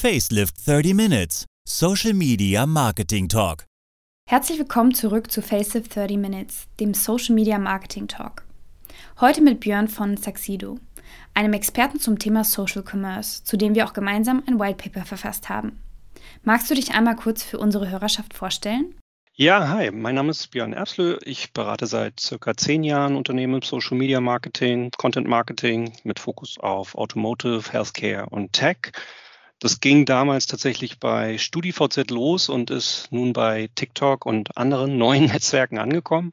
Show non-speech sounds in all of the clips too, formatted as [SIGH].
Facelift 30 Minutes, Social Media Marketing Talk. Herzlich willkommen zurück zu Facelift 30 Minutes, dem Social Media Marketing Talk. Heute mit Björn von Saxido, einem Experten zum Thema Social Commerce, zu dem wir auch gemeinsam ein White Paper verfasst haben. Magst du dich einmal kurz für unsere Hörerschaft vorstellen? Ja, hi, mein Name ist Björn Erbslö. Ich berate seit circa zehn Jahren Unternehmen im Social Media Marketing, Content Marketing mit Fokus auf Automotive, Healthcare und Tech. Das ging damals tatsächlich bei StudiVZ los und ist nun bei TikTok und anderen neuen [LAUGHS] Netzwerken angekommen.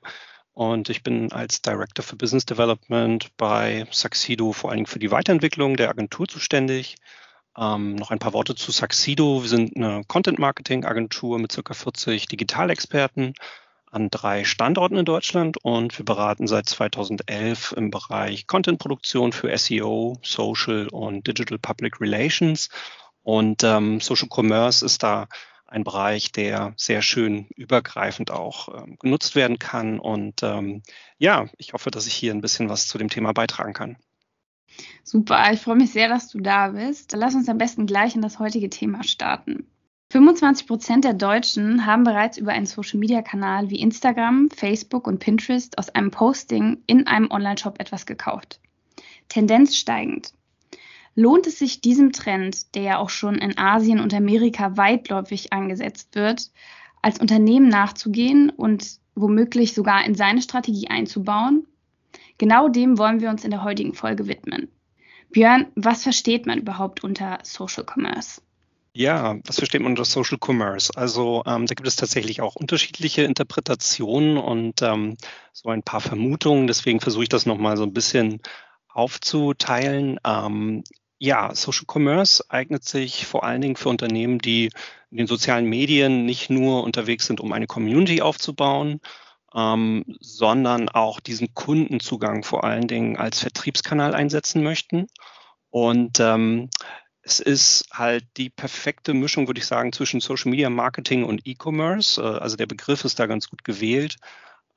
Und ich bin als Director für Business Development bei Saxido vor allen Dingen für die Weiterentwicklung der Agentur zuständig. Ähm, noch ein paar Worte zu Saxido. Wir sind eine Content-Marketing-Agentur mit circa 40 Digitalexperten an drei Standorten in Deutschland und wir beraten seit 2011 im Bereich Content-Produktion für SEO, Social und Digital Public Relations. Und ähm, Social Commerce ist da ein Bereich, der sehr schön übergreifend auch ähm, genutzt werden kann. Und ähm, ja, ich hoffe, dass ich hier ein bisschen was zu dem Thema beitragen kann. Super, ich freue mich sehr, dass du da bist. Lass uns am besten gleich in das heutige Thema starten. 25 Prozent der Deutschen haben bereits über einen Social-Media-Kanal wie Instagram, Facebook und Pinterest aus einem Posting in einem Online-Shop etwas gekauft. Tendenz steigend. Lohnt es sich diesem Trend, der ja auch schon in Asien und Amerika weitläufig angesetzt wird, als Unternehmen nachzugehen und womöglich sogar in seine Strategie einzubauen? Genau dem wollen wir uns in der heutigen Folge widmen. Björn, was versteht man überhaupt unter Social Commerce? Ja, was versteht man unter Social Commerce? Also ähm, da gibt es tatsächlich auch unterschiedliche Interpretationen und ähm, so ein paar Vermutungen. Deswegen versuche ich das nochmal so ein bisschen aufzuteilen. Ähm, ja, Social Commerce eignet sich vor allen Dingen für Unternehmen, die in den sozialen Medien nicht nur unterwegs sind, um eine Community aufzubauen, ähm, sondern auch diesen Kundenzugang vor allen Dingen als Vertriebskanal einsetzen möchten. Und ähm, es ist halt die perfekte Mischung, würde ich sagen, zwischen Social Media Marketing und E-Commerce. Äh, also der Begriff ist da ganz gut gewählt.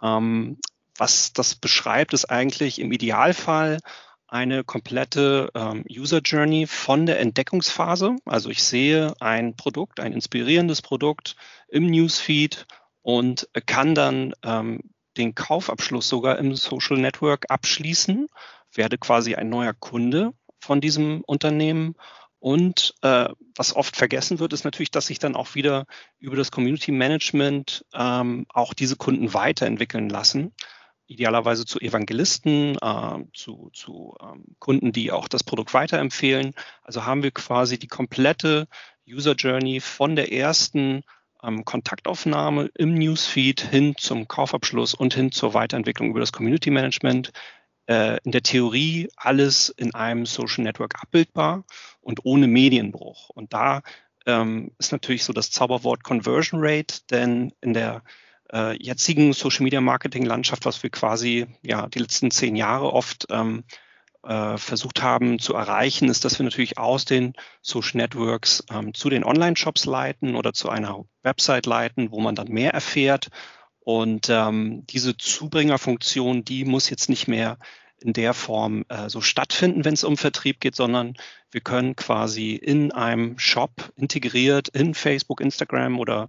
Ähm, was das beschreibt, ist eigentlich im Idealfall eine komplette ähm, User Journey von der Entdeckungsphase. Also ich sehe ein Produkt, ein inspirierendes Produkt im Newsfeed und kann dann ähm, den Kaufabschluss sogar im Social Network abschließen, werde quasi ein neuer Kunde von diesem Unternehmen. Und äh, was oft vergessen wird, ist natürlich, dass sich dann auch wieder über das Community Management ähm, auch diese Kunden weiterentwickeln lassen. Idealerweise zu Evangelisten, äh, zu, zu ähm, Kunden, die auch das Produkt weiterempfehlen. Also haben wir quasi die komplette User Journey von der ersten ähm, Kontaktaufnahme im Newsfeed hin zum Kaufabschluss und hin zur Weiterentwicklung über das Community Management. Äh, in der Theorie alles in einem Social Network abbildbar und ohne Medienbruch. Und da ähm, ist natürlich so das Zauberwort Conversion Rate, denn in der äh, jetzigen Social Media Marketing Landschaft, was wir quasi ja die letzten zehn Jahre oft ähm, äh, versucht haben zu erreichen, ist, dass wir natürlich aus den Social Networks ähm, zu den Online-Shops leiten oder zu einer Website leiten, wo man dann mehr erfährt. Und ähm, diese Zubringerfunktion, die muss jetzt nicht mehr in der Form äh, so stattfinden, wenn es um Vertrieb geht, sondern wir können quasi in einem Shop integriert in Facebook, Instagram oder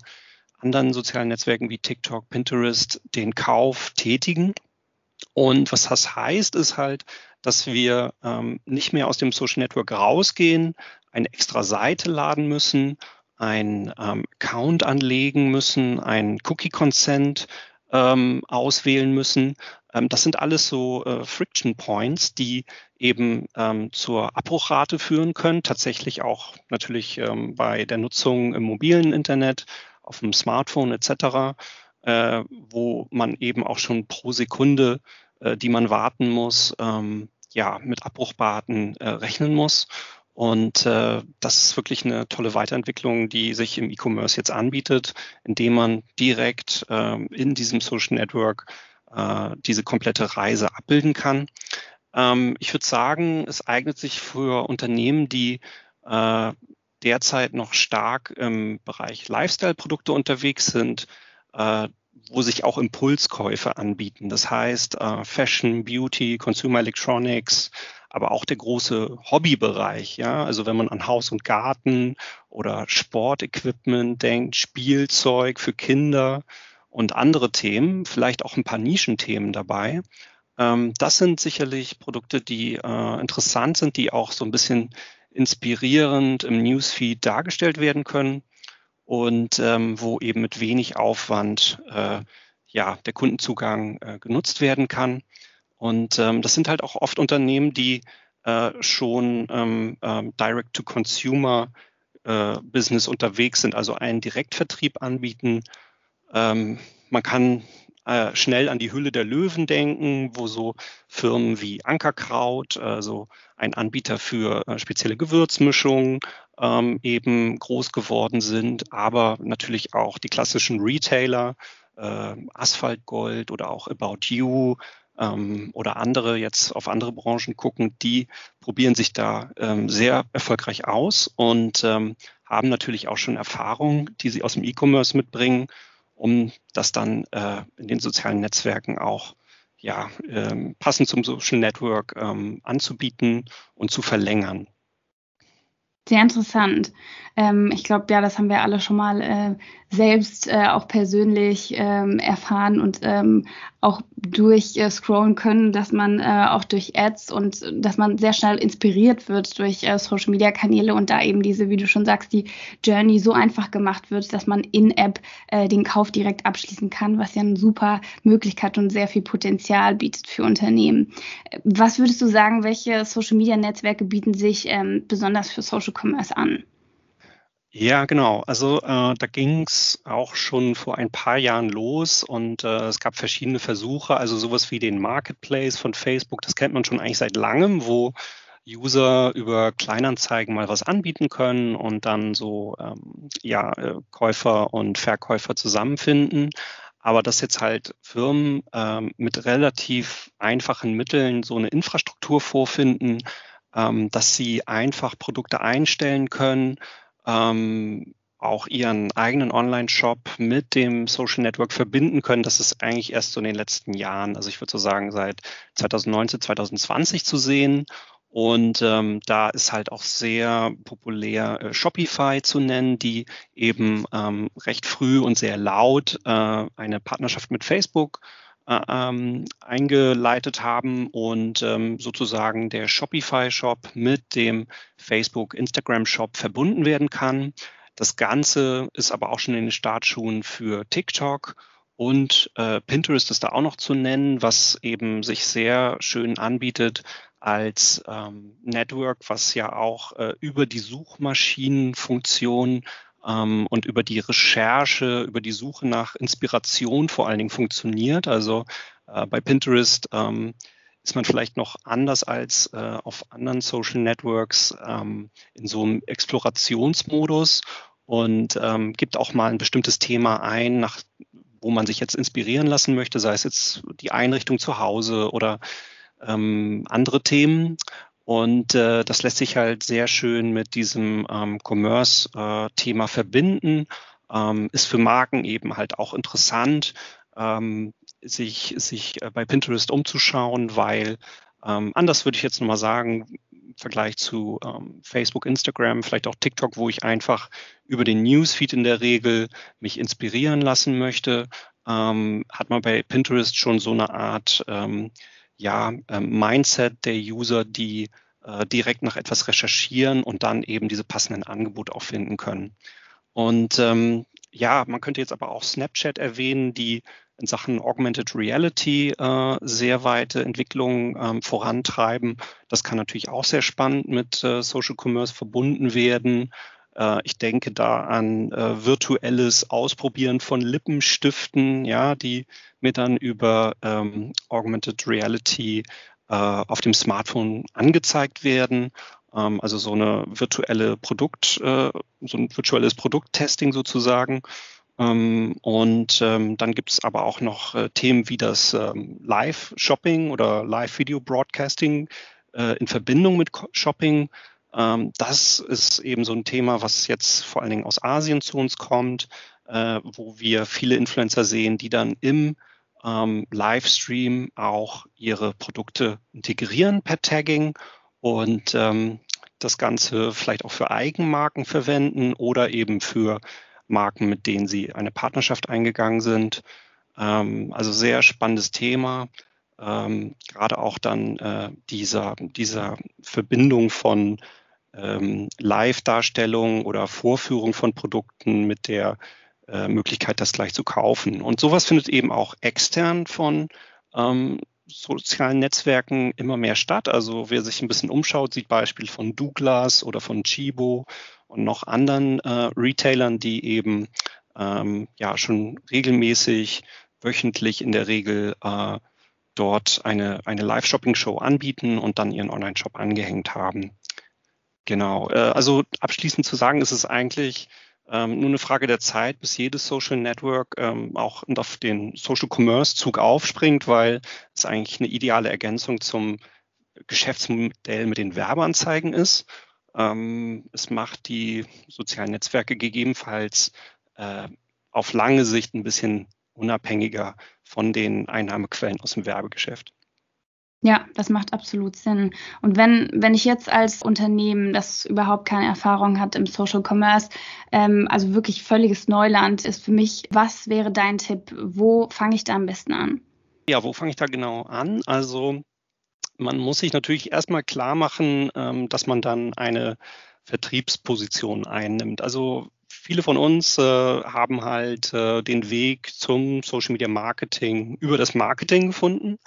anderen sozialen Netzwerken wie TikTok, Pinterest den Kauf tätigen. Und was das heißt, ist halt, dass wir ähm, nicht mehr aus dem Social Network rausgehen, eine extra Seite laden müssen, ein ähm, Account anlegen müssen, ein Cookie-Consent ähm, auswählen müssen. Ähm, das sind alles so äh, Friction Points, die eben ähm, zur Abbruchrate führen können. Tatsächlich auch natürlich ähm, bei der Nutzung im mobilen Internet, auf dem Smartphone etc., äh, wo man eben auch schon pro Sekunde äh, die man warten muss, ähm, ja, mit Abbruchbarten äh, rechnen muss. Und äh, das ist wirklich eine tolle Weiterentwicklung, die sich im E-Commerce jetzt anbietet, indem man direkt äh, in diesem Social Network äh, diese komplette Reise abbilden kann. Ähm, ich würde sagen, es eignet sich für Unternehmen, die äh, derzeit noch stark im Bereich Lifestyle-Produkte unterwegs sind, äh, wo sich auch Impulskäufe anbieten. Das heißt, äh, Fashion, Beauty, Consumer Electronics, aber auch der große Hobbybereich. Ja, also wenn man an Haus und Garten oder Sportequipment denkt, Spielzeug für Kinder und andere Themen, vielleicht auch ein paar Nischenthemen dabei. Ähm, das sind sicherlich Produkte, die äh, interessant sind, die auch so ein bisschen inspirierend im Newsfeed dargestellt werden können und ähm, wo eben mit wenig Aufwand äh, ja, der Kundenzugang äh, genutzt werden kann. Und ähm, das sind halt auch oft Unternehmen, die äh, schon ähm, ähm, Direct-to-Consumer äh, Business unterwegs sind, also einen Direktvertrieb anbieten. Ähm, man kann äh, schnell an die Hülle der Löwen denken, wo so Firmen wie Ankerkraut, also ein Anbieter für äh, spezielle Gewürzmischungen, ähm, eben groß geworden sind, aber natürlich auch die klassischen Retailer, äh, Asphalt Gold oder auch About You ähm, oder andere jetzt auf andere Branchen gucken, die probieren sich da ähm, sehr erfolgreich aus und haben natürlich auch schon Erfahrungen, die sie aus dem E-Commerce mitbringen um das dann äh, in den sozialen Netzwerken auch ja, ähm, passend zum Social Network ähm, anzubieten und zu verlängern. Sehr interessant. Ähm, ich glaube, ja, das haben wir alle schon mal äh, selbst äh, auch persönlich ähm, erfahren und ähm, auch durch äh, können, dass man äh, auch durch Ads und dass man sehr schnell inspiriert wird durch äh, Social Media Kanäle und da eben diese, wie du schon sagst, die Journey so einfach gemacht wird, dass man in App äh, den Kauf direkt abschließen kann, was ja eine super Möglichkeit und sehr viel Potenzial bietet für Unternehmen. Was würdest du sagen, welche Social Media Netzwerke bieten sich ähm, besonders für Social Commerce an? Ja, genau. Also äh, da ging es auch schon vor ein paar Jahren los und äh, es gab verschiedene Versuche, also sowas wie den Marketplace von Facebook, das kennt man schon eigentlich seit langem, wo User über Kleinanzeigen mal was anbieten können und dann so ähm, ja, äh, Käufer und Verkäufer zusammenfinden. Aber dass jetzt halt Firmen ähm, mit relativ einfachen Mitteln so eine Infrastruktur vorfinden, ähm, dass sie einfach Produkte einstellen können, ähm, auch ihren eigenen Online-Shop mit dem Social Network verbinden können. Das ist eigentlich erst so in den letzten Jahren, also ich würde so sagen seit 2019, 2020 zu sehen. Und ähm, da ist halt auch sehr populär äh, Shopify zu nennen, die eben ähm, recht früh und sehr laut äh, eine Partnerschaft mit Facebook ähm, eingeleitet haben und ähm, sozusagen der Shopify-Shop mit dem Facebook-Instagram-Shop verbunden werden kann. Das Ganze ist aber auch schon in den Startschuhen für TikTok und äh, Pinterest ist da auch noch zu nennen, was eben sich sehr schön anbietet als ähm, Network, was ja auch äh, über die Suchmaschinenfunktion und über die Recherche, über die Suche nach Inspiration vor allen Dingen funktioniert. Also äh, bei Pinterest ähm, ist man vielleicht noch anders als äh, auf anderen Social Networks ähm, in so einem Explorationsmodus und ähm, gibt auch mal ein bestimmtes Thema ein, nach, wo man sich jetzt inspirieren lassen möchte, sei es jetzt die Einrichtung zu Hause oder ähm, andere Themen. Und äh, das lässt sich halt sehr schön mit diesem ähm, Commerce-Thema äh, verbinden. Ähm, ist für Marken eben halt auch interessant, ähm, sich, sich äh, bei Pinterest umzuschauen, weil ähm, anders würde ich jetzt nochmal sagen, im Vergleich zu ähm, Facebook, Instagram, vielleicht auch TikTok, wo ich einfach über den Newsfeed in der Regel mich inspirieren lassen möchte, ähm, hat man bei Pinterest schon so eine Art ja, äh, Mindset der User, die äh, direkt nach etwas recherchieren und dann eben diese passenden Angebote auch finden können. Und ähm, ja, man könnte jetzt aber auch Snapchat erwähnen, die in Sachen Augmented Reality äh, sehr weite Entwicklungen ähm, vorantreiben. Das kann natürlich auch sehr spannend mit äh, Social Commerce verbunden werden. Äh, ich denke da an äh, virtuelles Ausprobieren von Lippenstiften, ja, die mir dann über ähm, Augmented Reality äh, auf dem Smartphone angezeigt werden. Ähm, also so eine virtuelle Produkt, äh, so ein virtuelles Produkttesting sozusagen. Ähm, und ähm, dann gibt es aber auch noch äh, Themen wie das ähm, Live-Shopping oder Live-Video-Broadcasting äh, in Verbindung mit Shopping. Ähm, das ist eben so ein Thema, was jetzt vor allen Dingen aus Asien zu uns kommt, äh, wo wir viele Influencer sehen, die dann im ähm, Livestream auch ihre Produkte integrieren per Tagging und ähm, das Ganze vielleicht auch für Eigenmarken verwenden oder eben für Marken, mit denen sie eine Partnerschaft eingegangen sind. Also sehr spannendes Thema. Gerade auch dann äh, dieser, dieser Verbindung von ähm, Live-Darstellung oder Vorführung von Produkten mit der äh, Möglichkeit, das gleich zu kaufen. Und sowas findet eben auch extern von ähm, sozialen Netzwerken immer mehr statt. Also wer sich ein bisschen umschaut, sieht Beispiele von Douglas oder von Chibo und noch anderen äh, Retailern, die eben ähm, ja schon regelmäßig, wöchentlich in der Regel äh, dort eine, eine Live-Shopping-Show anbieten und dann ihren Online-Shop angehängt haben. Genau. Äh, also abschließend zu sagen, ist es eigentlich ähm, nur eine Frage der Zeit, bis jedes Social Network ähm, auch auf den Social Commerce Zug aufspringt, weil es eigentlich eine ideale Ergänzung zum Geschäftsmodell mit den Werbeanzeigen ist. Ähm, es macht die sozialen Netzwerke gegebenenfalls äh, auf lange Sicht ein bisschen unabhängiger von den Einnahmequellen aus dem Werbegeschäft. Ja, das macht absolut Sinn. Und wenn, wenn ich jetzt als Unternehmen, das überhaupt keine Erfahrung hat im Social Commerce, ähm, also wirklich völliges Neuland ist für mich, was wäre dein Tipp? Wo fange ich da am besten an? Ja, wo fange ich da genau an? Also man muss sich natürlich erstmal klar machen, ähm, dass man dann eine Vertriebsposition einnimmt. Also viele von uns äh, haben halt äh, den Weg zum Social Media Marketing über das Marketing gefunden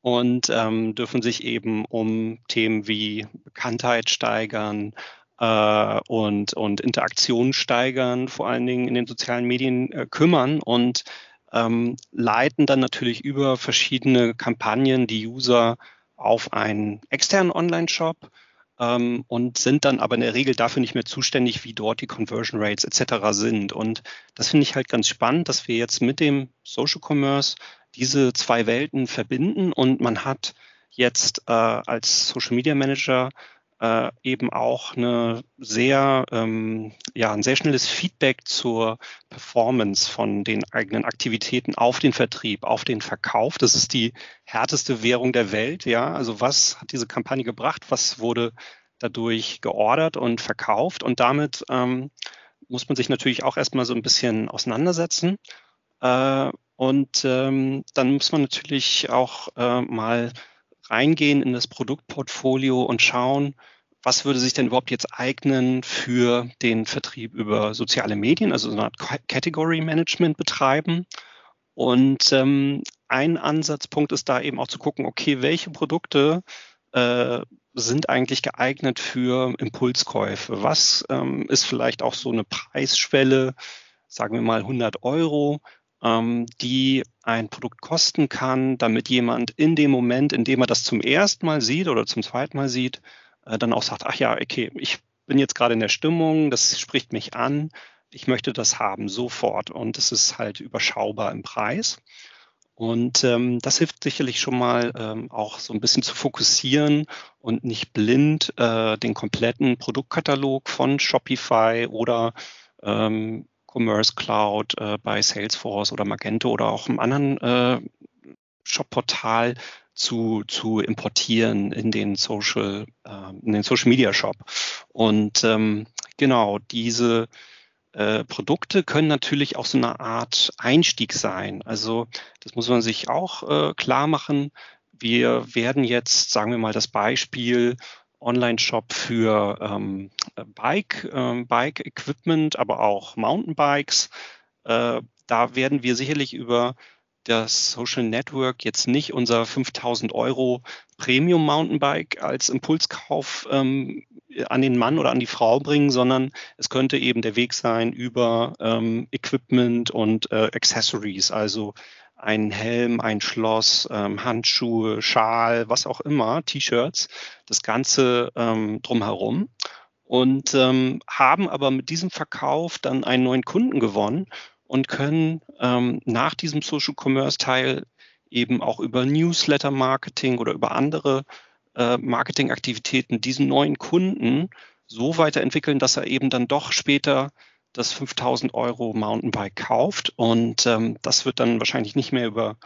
und ähm, dürfen sich eben um Themen wie Bekanntheit steigern äh, und, und Interaktion steigern, vor allen Dingen in den sozialen Medien äh, kümmern und ähm, leiten dann natürlich über verschiedene Kampagnen die User auf einen externen Online-Shop ähm, und sind dann aber in der Regel dafür nicht mehr zuständig, wie dort die Conversion Rates etc. sind. Und das finde ich halt ganz spannend, dass wir jetzt mit dem Social Commerce diese zwei Welten verbinden und man hat jetzt äh, als Social Media Manager äh, eben auch eine sehr, ähm, ja, ein sehr schnelles Feedback zur Performance von den eigenen Aktivitäten auf den Vertrieb, auf den Verkauf. Das ist die härteste Währung der Welt. Ja, also was hat diese Kampagne gebracht? Was wurde dadurch geordert und verkauft? Und damit ähm, muss man sich natürlich auch erstmal so ein bisschen auseinandersetzen. Äh, und ähm, dann muss man natürlich auch äh, mal reingehen in das Produktportfolio und schauen, was würde sich denn überhaupt jetzt eignen für den Vertrieb über soziale Medien, also so eine Art Category Management betreiben. Und ähm, ein Ansatzpunkt ist da eben auch zu gucken, okay, welche Produkte äh, sind eigentlich geeignet für Impulskäufe? Was ähm, ist vielleicht auch so eine Preisschwelle, sagen wir mal 100 Euro, ähm, die ein Produkt kosten kann, damit jemand in dem Moment, in dem er das zum ersten Mal sieht oder zum zweiten Mal sieht, äh, dann auch sagt, ach ja, okay, ich bin jetzt gerade in der Stimmung, das spricht mich an, ich möchte das haben sofort und es ist halt überschaubar im Preis. Und ähm, das hilft sicherlich schon mal ähm, auch so ein bisschen zu fokussieren und nicht blind äh, den kompletten Produktkatalog von Shopify oder ähm, Commerce Cloud äh, bei Salesforce oder Magento oder auch einem anderen äh, Shop-Portal zu, zu importieren in den Social, äh, in den Social Media Shop. Und ähm, genau, diese äh, Produkte können natürlich auch so eine Art Einstieg sein. Also das muss man sich auch äh, klar machen. Wir werden jetzt, sagen wir mal, das Beispiel Online-Shop für ähm, Bike, ähm, Bike-Equipment, aber auch Mountainbikes. Äh, da werden wir sicherlich über das Social Network jetzt nicht unser 5000 Euro Premium Mountainbike als Impulskauf ähm, an den Mann oder an die Frau bringen, sondern es könnte eben der Weg sein über ähm, Equipment und äh, Accessories, also ein Helm, ein Schloss, ähm, Handschuhe, Schal, was auch immer, T-Shirts, das Ganze ähm, drumherum. Und ähm, haben aber mit diesem Verkauf dann einen neuen Kunden gewonnen und können ähm, nach diesem Social Commerce Teil eben auch über Newsletter Marketing oder über andere äh, Marketingaktivitäten diesen neuen Kunden so weiterentwickeln, dass er eben dann doch später das 5000 Euro Mountainbike kauft. Und ähm, das wird dann wahrscheinlich nicht mehr über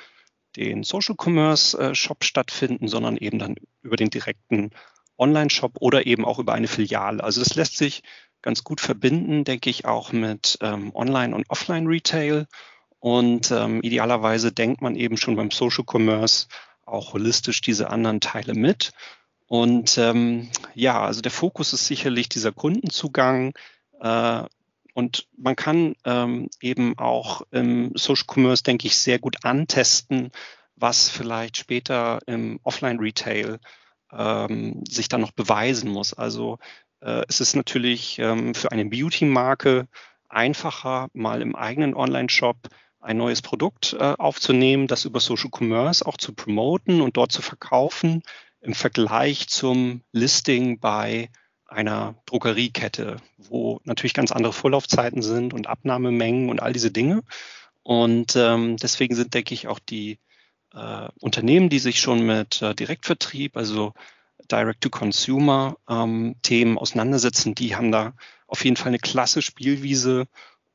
den Social Commerce äh, Shop stattfinden, sondern eben dann über den direkten Online-Shop oder eben auch über eine Filiale. Also das lässt sich ganz gut verbinden, denke ich, auch mit ähm, Online- und Offline-Retail. Und ähm, idealerweise denkt man eben schon beim Social Commerce auch holistisch diese anderen Teile mit. Und ähm, ja, also der Fokus ist sicherlich dieser Kundenzugang. Äh, und man kann ähm, eben auch im Social Commerce, denke ich, sehr gut antesten, was vielleicht später im Offline-Retail ähm, sich dann noch beweisen muss. Also äh, es ist natürlich ähm, für eine Beauty-Marke einfacher, mal im eigenen Online-Shop ein neues Produkt äh, aufzunehmen, das über Social Commerce auch zu promoten und dort zu verkaufen, im Vergleich zum Listing bei einer Drogeriekette, wo natürlich ganz andere Vorlaufzeiten sind und Abnahmemengen und all diese Dinge. Und ähm, deswegen sind, denke ich, auch die äh, Unternehmen, die sich schon mit äh, Direktvertrieb, also Direct-to-Consumer-Themen ähm, auseinandersetzen, die haben da auf jeden Fall eine klasse Spielwiese,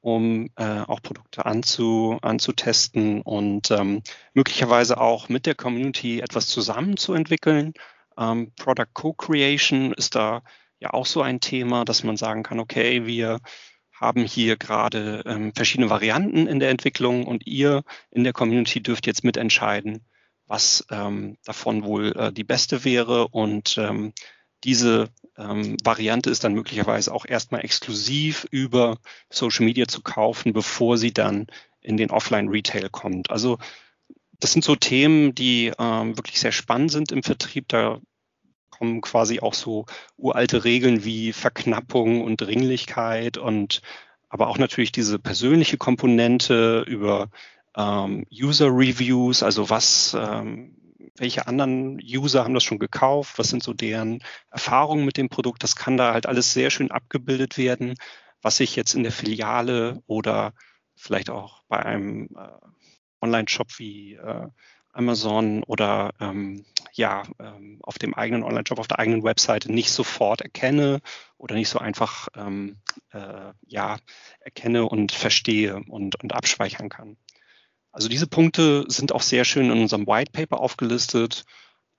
um äh, auch Produkte anzu, anzutesten und ähm, möglicherweise auch mit der Community etwas zusammenzuentwickeln. Ähm, Product Co-Creation ist da ja auch so ein Thema, dass man sagen kann, okay, wir haben hier gerade ähm, verschiedene Varianten in der Entwicklung und ihr in der Community dürft jetzt mitentscheiden, was ähm, davon wohl äh, die beste wäre. Und ähm, diese ähm, Variante ist dann möglicherweise auch erstmal exklusiv über Social Media zu kaufen, bevor sie dann in den Offline-Retail kommt. Also das sind so Themen, die ähm, wirklich sehr spannend sind im Vertrieb. Da kommen quasi auch so uralte Regeln wie Verknappung und Dringlichkeit und aber auch natürlich diese persönliche Komponente über ähm, User Reviews, also was, ähm, welche anderen User haben das schon gekauft, was sind so deren Erfahrungen mit dem Produkt, das kann da halt alles sehr schön abgebildet werden, was ich jetzt in der Filiale oder vielleicht auch bei einem äh, Online-Shop wie äh, Amazon oder ähm, ja ähm, auf dem eigenen Online-Shop, auf der eigenen Webseite nicht sofort erkenne oder nicht so einfach ähm, äh, ja erkenne und verstehe und, und abspeichern kann. Also diese Punkte sind auch sehr schön in unserem White Paper aufgelistet.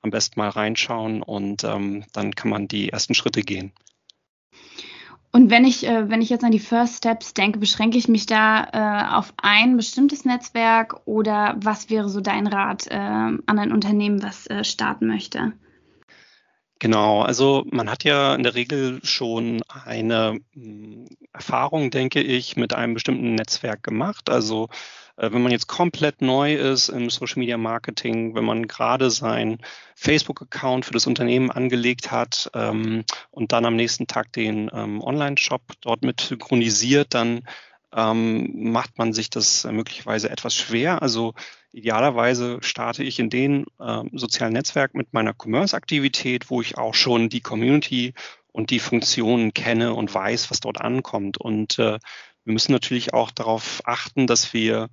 Am besten mal reinschauen und ähm, dann kann man die ersten Schritte gehen. Und wenn ich, äh, wenn ich jetzt an die First Steps denke, beschränke ich mich da äh, auf ein bestimmtes Netzwerk oder was wäre so dein Rat äh, an ein Unternehmen, was äh, starten möchte? Genau, also man hat ja in der Regel schon eine hm, Erfahrung, denke ich, mit einem bestimmten Netzwerk gemacht. Also äh, wenn man jetzt komplett neu ist im Social Media Marketing, wenn man gerade sein Facebook-Account für das Unternehmen angelegt hat ähm, und dann am nächsten Tag den ähm, Online-Shop dort mit synchronisiert, dann ähm, macht man sich das möglicherweise etwas schwer. Also idealerweise starte ich in den äh, sozialen Netzwerk mit meiner Commerce-Aktivität, wo ich auch schon die Community und die Funktionen kenne und weiß, was dort ankommt. Und äh, wir müssen natürlich auch darauf achten, dass wir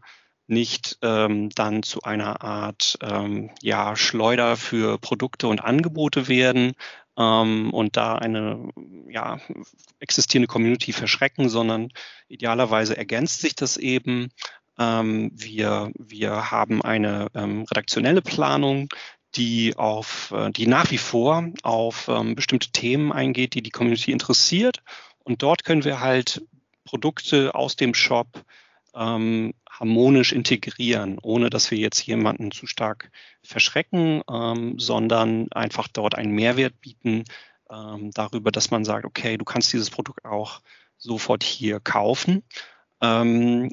nicht ähm, dann zu einer Art ähm, ja, Schleuder für Produkte und Angebote werden ähm, und da eine ja, existierende Community verschrecken, sondern idealerweise ergänzt sich das eben. Ähm, wir, wir haben eine ähm, redaktionelle Planung, die auf, äh, die nach wie vor auf ähm, bestimmte Themen eingeht, die die Community interessiert. Und dort können wir halt Produkte aus dem Shop ähm, harmonisch integrieren, ohne dass wir jetzt jemanden zu stark verschrecken, ähm, sondern einfach dort einen Mehrwert bieten ähm, darüber, dass man sagt, okay, du kannst dieses Produkt auch sofort hier kaufen. Ähm,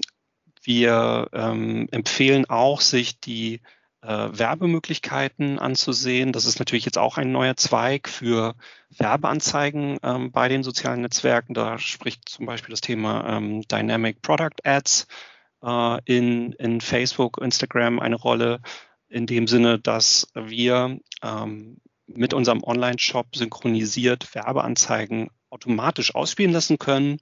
wir ähm, empfehlen auch, sich die äh, Werbemöglichkeiten anzusehen. Das ist natürlich jetzt auch ein neuer Zweig für Werbeanzeigen ähm, bei den sozialen Netzwerken. Da spricht zum Beispiel das Thema ähm, Dynamic Product Ads äh, in, in Facebook, Instagram eine Rolle in dem Sinne, dass wir ähm, mit unserem Online-Shop synchronisiert Werbeanzeigen automatisch ausspielen lassen können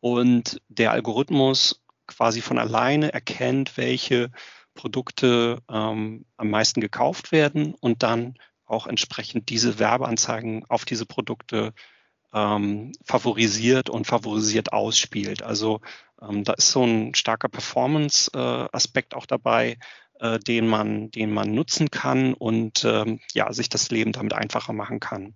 und der Algorithmus quasi von alleine erkennt, welche Produkte ähm, am meisten gekauft werden und dann auch entsprechend diese Werbeanzeigen auf diese Produkte ähm, favorisiert und favorisiert ausspielt. Also ähm, da ist so ein starker Performance-Aspekt äh, auch dabei, äh, den, man, den man nutzen kann und ähm, ja, sich das Leben damit einfacher machen kann.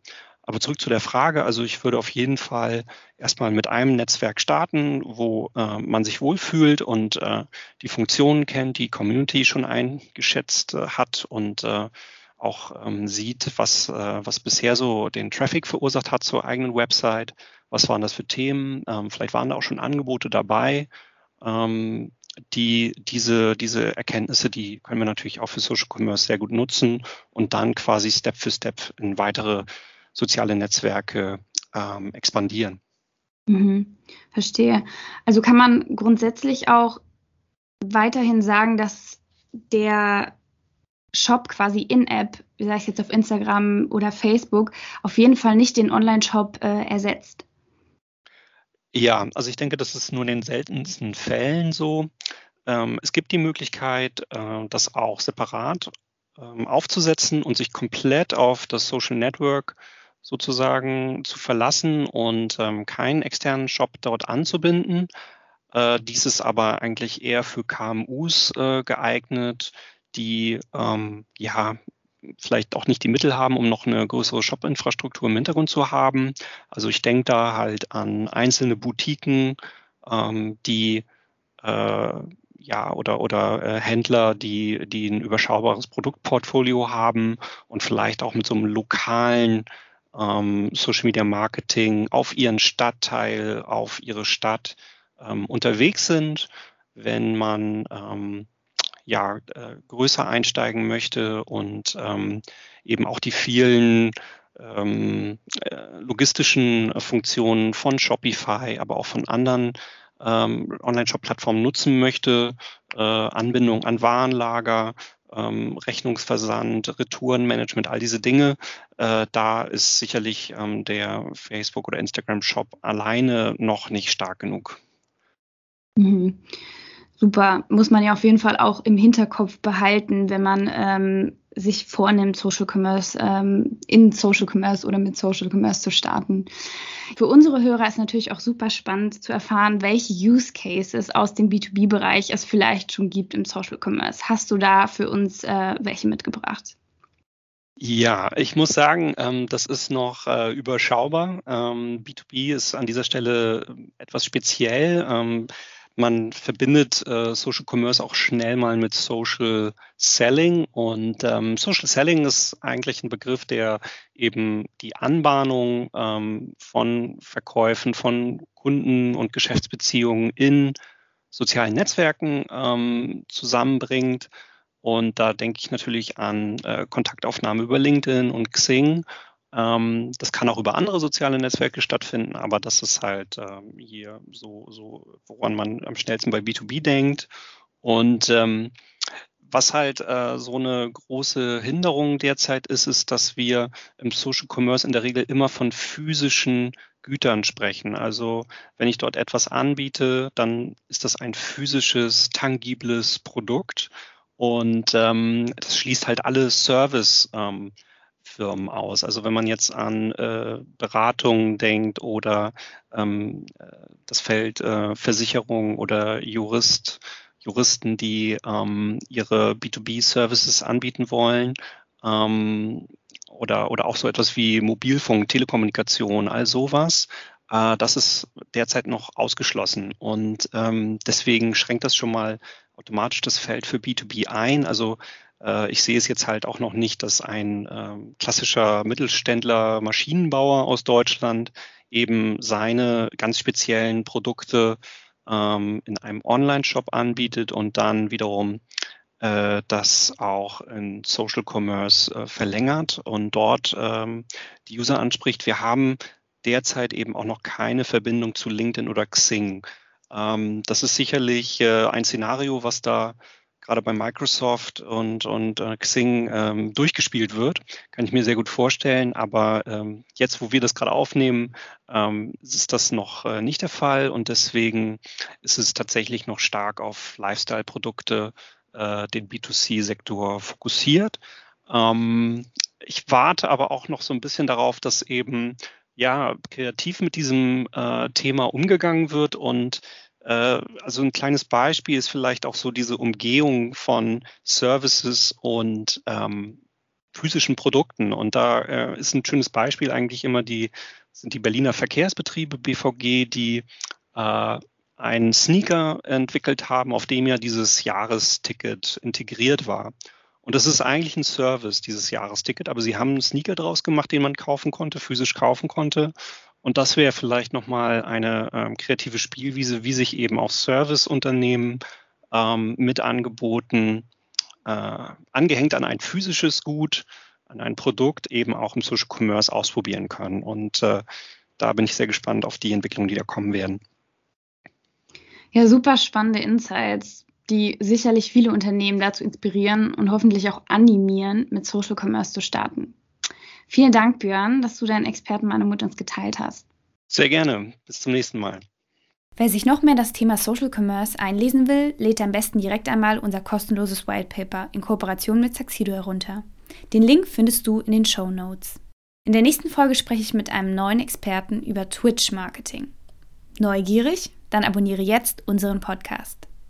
Aber zurück zu der Frage, also ich würde auf jeden Fall erstmal mit einem Netzwerk starten, wo äh, man sich wohlfühlt und äh, die Funktionen kennt, die Community schon eingeschätzt äh, hat und äh, auch ähm, sieht, was, äh, was bisher so den Traffic verursacht hat zur eigenen Website. Was waren das für Themen? Ähm, vielleicht waren da auch schon Angebote dabei. Ähm, die, diese, diese Erkenntnisse, die können wir natürlich auch für Social Commerce sehr gut nutzen und dann quasi Step für Step in weitere soziale Netzwerke ähm, expandieren. Mhm, verstehe. Also kann man grundsätzlich auch weiterhin sagen, dass der Shop quasi in-App, wie sage ich jetzt auf Instagram oder Facebook, auf jeden Fall nicht den Online-Shop äh, ersetzt. Ja, also ich denke, das ist nur in den seltensten Fällen so. Ähm, es gibt die Möglichkeit, äh, das auch separat ähm, aufzusetzen und sich komplett auf das Social Network sozusagen zu verlassen und ähm, keinen externen Shop dort anzubinden. Äh, dies ist aber eigentlich eher für KMUs äh, geeignet, die ähm, ja vielleicht auch nicht die Mittel haben, um noch eine größere Shop-Infrastruktur im Hintergrund zu haben. Also ich denke da halt an einzelne Boutiquen, ähm, die äh, ja oder oder äh, Händler, die die ein überschaubares Produktportfolio haben und vielleicht auch mit so einem lokalen ähm, Social Media Marketing auf ihren Stadtteil, auf ihre Stadt ähm, unterwegs sind. Wenn man ähm, ja, äh, größer einsteigen möchte und ähm, eben auch die vielen ähm, äh, logistischen Funktionen von Shopify, aber auch von anderen ähm, Online-Shop-Plattformen nutzen möchte, äh, Anbindung an Warenlager, ähm, Rechnungsversand, Retourenmanagement, all diese Dinge. Äh, da ist sicherlich ähm, der Facebook- oder Instagram-Shop alleine noch nicht stark genug. Mhm super, muss man ja auf jeden Fall auch im Hinterkopf behalten, wenn man ähm, sich vornimmt, Social Commerce ähm, in Social Commerce oder mit Social Commerce zu starten. Für unsere Hörer ist natürlich auch super spannend zu erfahren, welche Use Cases aus dem B2B-Bereich es vielleicht schon gibt im Social Commerce. Hast du da für uns äh, welche mitgebracht? Ja, ich muss sagen, ähm, das ist noch äh, überschaubar. Ähm, B2B ist an dieser Stelle etwas speziell. Man verbindet äh, Social Commerce auch schnell mal mit Social Selling. Und ähm, Social Selling ist eigentlich ein Begriff, der eben die Anbahnung ähm, von Verkäufen, von Kunden und Geschäftsbeziehungen in sozialen Netzwerken ähm, zusammenbringt. Und da denke ich natürlich an äh, Kontaktaufnahme über LinkedIn und Xing das kann auch über andere soziale Netzwerke stattfinden, aber das ist halt ähm, hier so, so, woran man am schnellsten bei B2B denkt. Und ähm, was halt äh, so eine große Hinderung derzeit ist, ist, dass wir im Social Commerce in der Regel immer von physischen Gütern sprechen. Also wenn ich dort etwas anbiete, dann ist das ein physisches, tangibles Produkt. Und ähm, das schließt halt alle Service. Ähm, Firmen aus. Also wenn man jetzt an äh, Beratungen denkt oder ähm, äh, das Feld äh, Versicherung oder Jurist, Juristen, die ähm, ihre B2B-Services anbieten wollen, ähm, oder, oder auch so etwas wie Mobilfunk, Telekommunikation, all sowas. Äh, das ist derzeit noch ausgeschlossen und ähm, deswegen schränkt das schon mal automatisch das Feld für B2B ein. Also ich sehe es jetzt halt auch noch nicht, dass ein äh, klassischer Mittelständler Maschinenbauer aus Deutschland eben seine ganz speziellen Produkte ähm, in einem Online-Shop anbietet und dann wiederum äh, das auch in Social Commerce äh, verlängert und dort ähm, die User anspricht. Wir haben derzeit eben auch noch keine Verbindung zu LinkedIn oder Xing. Ähm, das ist sicherlich äh, ein Szenario, was da gerade bei Microsoft und, und äh, Xing ähm, durchgespielt wird. Kann ich mir sehr gut vorstellen. Aber ähm, jetzt, wo wir das gerade aufnehmen, ähm, ist das noch äh, nicht der Fall. Und deswegen ist es tatsächlich noch stark auf Lifestyle-Produkte, äh, den B2C-Sektor fokussiert. Ähm, ich warte aber auch noch so ein bisschen darauf, dass eben ja kreativ mit diesem äh, Thema umgegangen wird und also ein kleines Beispiel ist vielleicht auch so diese Umgehung von Services und ähm, physischen Produkten. Und da äh, ist ein schönes Beispiel eigentlich immer die, sind die Berliner Verkehrsbetriebe BVG, die äh, einen Sneaker entwickelt haben, auf dem ja dieses Jahresticket integriert war. Und das ist eigentlich ein Service, dieses Jahresticket, aber sie haben einen Sneaker draus gemacht, den man kaufen konnte, physisch kaufen konnte. Und das wäre vielleicht nochmal eine ähm, kreative Spielwiese, wie sich eben auch Serviceunternehmen ähm, mit Angeboten äh, angehängt an ein physisches Gut, an ein Produkt eben auch im Social Commerce ausprobieren können. Und äh, da bin ich sehr gespannt auf die Entwicklungen, die da kommen werden. Ja, super spannende Insights, die sicherlich viele Unternehmen dazu inspirieren und hoffentlich auch animieren, mit Social Commerce zu starten. Vielen Dank, Björn, dass du deinen Expertenmann mit uns geteilt hast. Sehr gerne. Bis zum nächsten Mal. Wer sich noch mehr das Thema Social Commerce einlesen will, lädt am besten direkt einmal unser kostenloses White Paper in Kooperation mit Saxido herunter. Den Link findest du in den Show Notes. In der nächsten Folge spreche ich mit einem neuen Experten über Twitch-Marketing. Neugierig? Dann abonniere jetzt unseren Podcast.